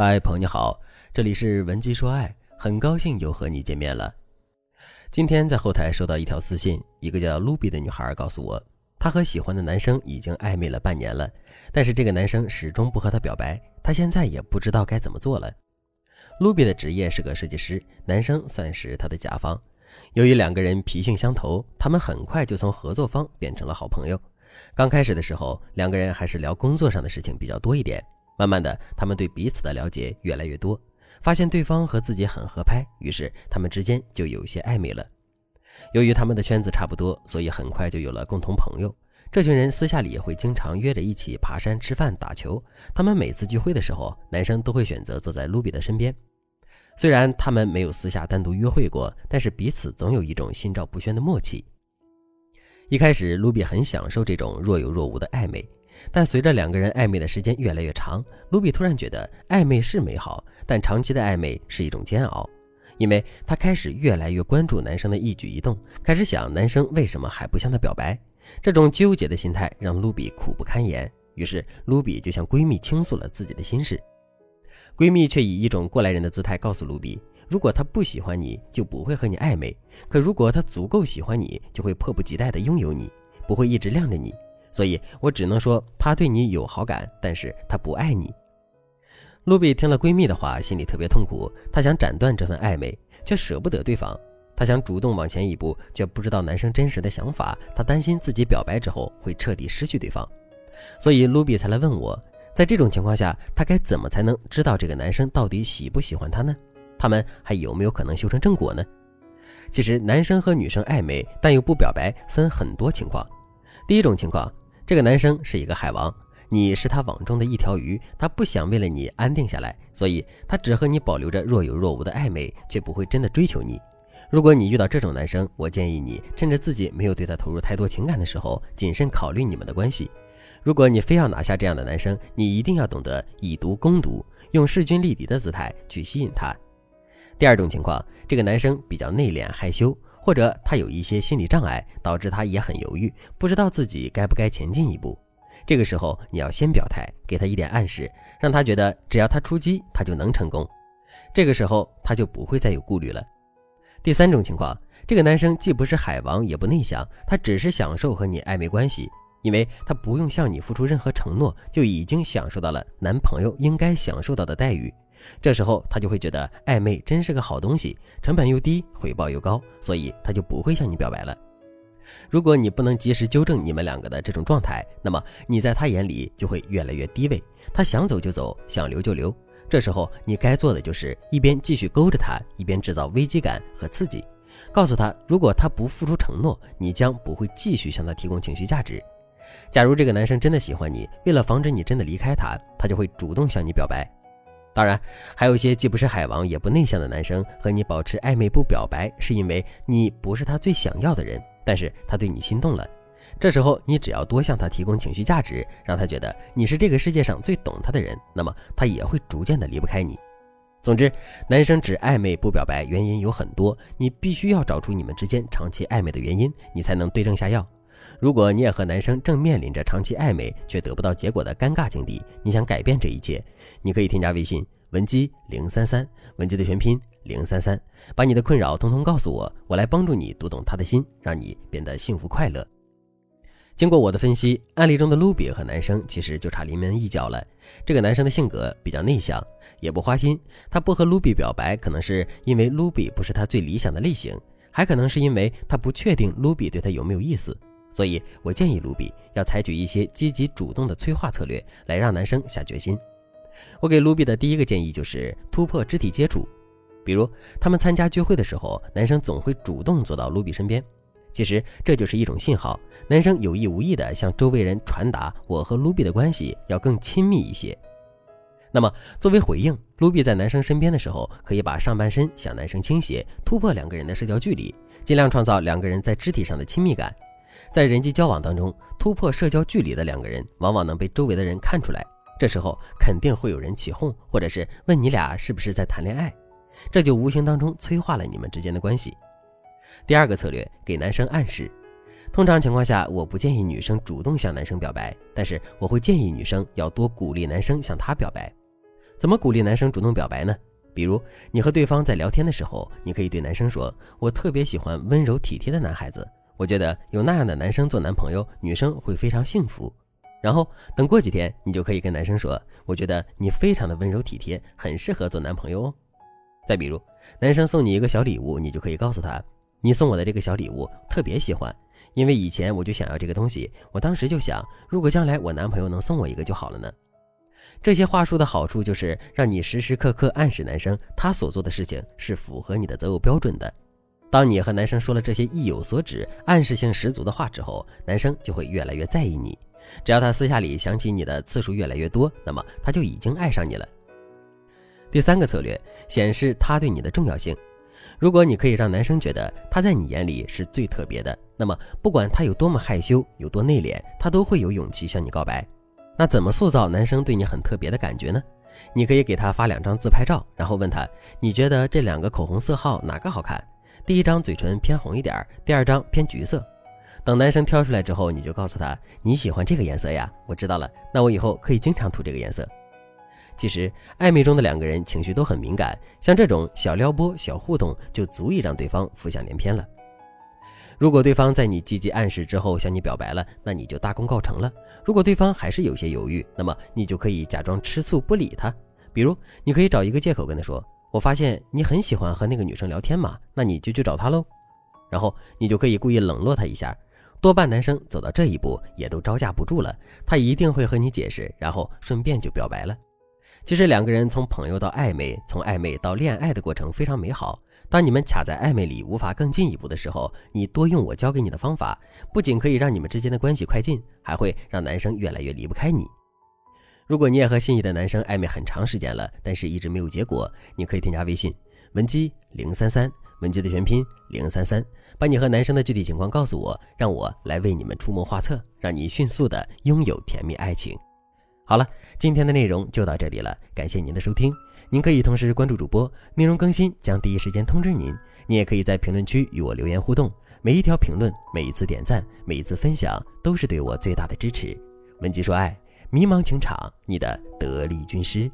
嗨，朋友你好，这里是文姬说爱，很高兴又和你见面了。今天在后台收到一条私信，一个叫 Ruby 的女孩告诉我，她和喜欢的男生已经暧昧了半年了，但是这个男生始终不和她表白，她现在也不知道该怎么做了。Ruby 的职业是个设计师，男生算是她的甲方。由于两个人脾性相投，他们很快就从合作方变成了好朋友。刚开始的时候，两个人还是聊工作上的事情比较多一点。慢慢的，他们对彼此的了解越来越多，发现对方和自己很合拍，于是他们之间就有些暧昧了。由于他们的圈子差不多，所以很快就有了共同朋友。这群人私下里也会经常约着一起爬山、吃饭、打球。他们每次聚会的时候，男生都会选择坐在卢比的身边。虽然他们没有私下单独约会过，但是彼此总有一种心照不宣的默契。一开始，卢比很享受这种若有若无的暧昧。但随着两个人暧昧的时间越来越长，卢比突然觉得暧昧是美好，但长期的暧昧是一种煎熬，因为他开始越来越关注男生的一举一动，开始想男生为什么还不向他表白。这种纠结的心态让卢比苦不堪言。于是，卢比就向闺蜜倾诉了自己的心事。闺蜜却以一种过来人的姿态告诉卢比：如果他不喜欢你，就不会和你暧昧；可如果他足够喜欢你，就会迫不及待地拥有你，不会一直晾着你。所以我只能说，他对你有好感，但是他不爱你。露比听了闺蜜的话，心里特别痛苦，她想斩断这份暧昧，却舍不得对方。她想主动往前一步，却不知道男生真实的想法。她担心自己表白之后会彻底失去对方，所以露比才来问我，在这种情况下，她该怎么才能知道这个男生到底喜不喜欢她呢？他们还有没有可能修成正果呢？其实，男生和女生暧昧但又不表白，分很多情况。第一种情况。这个男生是一个海王，你是他网中的一条鱼，他不想为了你安定下来，所以他只和你保留着若有若无的暧昧，却不会真的追求你。如果你遇到这种男生，我建议你趁着自己没有对他投入太多情感的时候，谨慎考虑你们的关系。如果你非要拿下这样的男生，你一定要懂得以毒攻毒，用势均力敌的姿态去吸引他。第二种情况，这个男生比较内敛害羞。或者他有一些心理障碍，导致他也很犹豫，不知道自己该不该前进一步。这个时候，你要先表态，给他一点暗示，让他觉得只要他出击，他就能成功。这个时候，他就不会再有顾虑了。第三种情况，这个男生既不是海王，也不内向，他只是享受和你暧昧关系，因为他不用向你付出任何承诺，就已经享受到了男朋友应该享受到的待遇。这时候他就会觉得暧昧真是个好东西，成本又低，回报又高，所以他就不会向你表白了。如果你不能及时纠正你们两个的这种状态，那么你在他眼里就会越来越低位，他想走就走，想留就留。这时候你该做的就是一边继续勾着他，一边制造危机感和刺激，告诉他，如果他不付出承诺，你将不会继续向他提供情绪价值。假如这个男生真的喜欢你，为了防止你真的离开他，他就会主动向你表白。当然，还有一些既不是海王也不内向的男生和你保持暧昧不表白，是因为你不是他最想要的人，但是他对你心动了。这时候你只要多向他提供情绪价值，让他觉得你是这个世界上最懂他的人，那么他也会逐渐的离不开你。总之，男生只暧昧不表白，原因有很多，你必须要找出你们之间长期暧昧的原因，你才能对症下药。如果你也和男生正面临着长期暧昧却得不到结果的尴尬境地，你想改变这一切，你可以添加微信文姬零三三，文姬的全拼零三三，把你的困扰通通告诉我，我来帮助你读懂他的心，让你变得幸福快乐。经过我的分析，案例中的卢比和男生其实就差临门一脚了。这个男生的性格比较内向，也不花心，他不和卢比表白，可能是因为卢比不是他最理想的类型，还可能是因为他不确定卢比对他有没有意思。所以我建议卢比要采取一些积极主动的催化策略，来让男生下决心。我给卢比的第一个建议就是突破肢体接触，比如他们参加聚会的时候，男生总会主动坐到卢比身边，其实这就是一种信号，男生有意无意的向周围人传达我和卢比的关系要更亲密一些。那么作为回应，卢比在男生身边的时候，可以把上半身向男生倾斜，突破两个人的社交距离，尽量创造两个人在肢体上的亲密感。在人际交往当中，突破社交距离的两个人，往往能被周围的人看出来。这时候肯定会有人起哄，或者是问你俩是不是在谈恋爱，这就无形当中催化了你们之间的关系。第二个策略，给男生暗示。通常情况下，我不建议女生主动向男生表白，但是我会建议女生要多鼓励男生向她表白。怎么鼓励男生主动表白呢？比如你和对方在聊天的时候，你可以对男生说：“我特别喜欢温柔体贴的男孩子，我觉得有那样的男生做男朋友，女生会非常幸福。”然后等过几天，你就可以跟男生说：“我觉得你非常的温柔体贴，很适合做男朋友哦。”再比如，男生送你一个小礼物，你就可以告诉他：“你送我的这个小礼物特别喜欢，因为以前我就想要这个东西，我当时就想，如果将来我男朋友能送我一个就好了呢。”这些话术的好处就是让你时时刻刻暗示男生，他所做的事情是符合你的择偶标准的。当你和男生说了这些意有所指、暗示性十足的话之后，男生就会越来越在意你。只要他私下里想起你的次数越来越多，那么他就已经爱上你了。第三个策略显示他对你的重要性。如果你可以让男生觉得他在你眼里是最特别的，那么不管他有多么害羞、有多内敛，他都会有勇气向你告白。那怎么塑造男生对你很特别的感觉呢？你可以给他发两张自拍照，然后问他，你觉得这两个口红色号哪个好看？第一张嘴唇偏红一点，第二张偏橘色。等男生挑出来之后，你就告诉他你喜欢这个颜色呀，我知道了，那我以后可以经常涂这个颜色。其实暧昧中的两个人情绪都很敏感，像这种小撩拨、小互动就足以让对方浮想联翩了。如果对方在你积极暗示之后向你表白了，那你就大功告成了。如果对方还是有些犹豫，那么你就可以假装吃醋不理他。比如，你可以找一个借口跟他说：“我发现你很喜欢和那个女生聊天嘛，那你就去找她喽。”然后你就可以故意冷落她一下。多半男生走到这一步也都招架不住了，他一定会和你解释，然后顺便就表白了。其实两个人从朋友到暧昧，从暧昧到恋爱的过程非常美好。当你们卡在暧昧里无法更进一步的时候，你多用我教给你的方法，不仅可以让你们之间的关系快进，还会让男生越来越离不开你。如果你也和心仪的男生暧昧很长时间了，但是一直没有结果，你可以添加微信文姬零三三。文姬的全拼零三三，把你和男生的具体情况告诉我，让我来为你们出谋划策，让你迅速的拥有甜蜜爱情。好了，今天的内容就到这里了，感谢您的收听。您可以同时关注主播，内容更新将第一时间通知您。您也可以在评论区与我留言互动，每一条评论、每一次点赞、每一次分享，都是对我最大的支持。文姬说爱，迷茫情场，你的得力军师。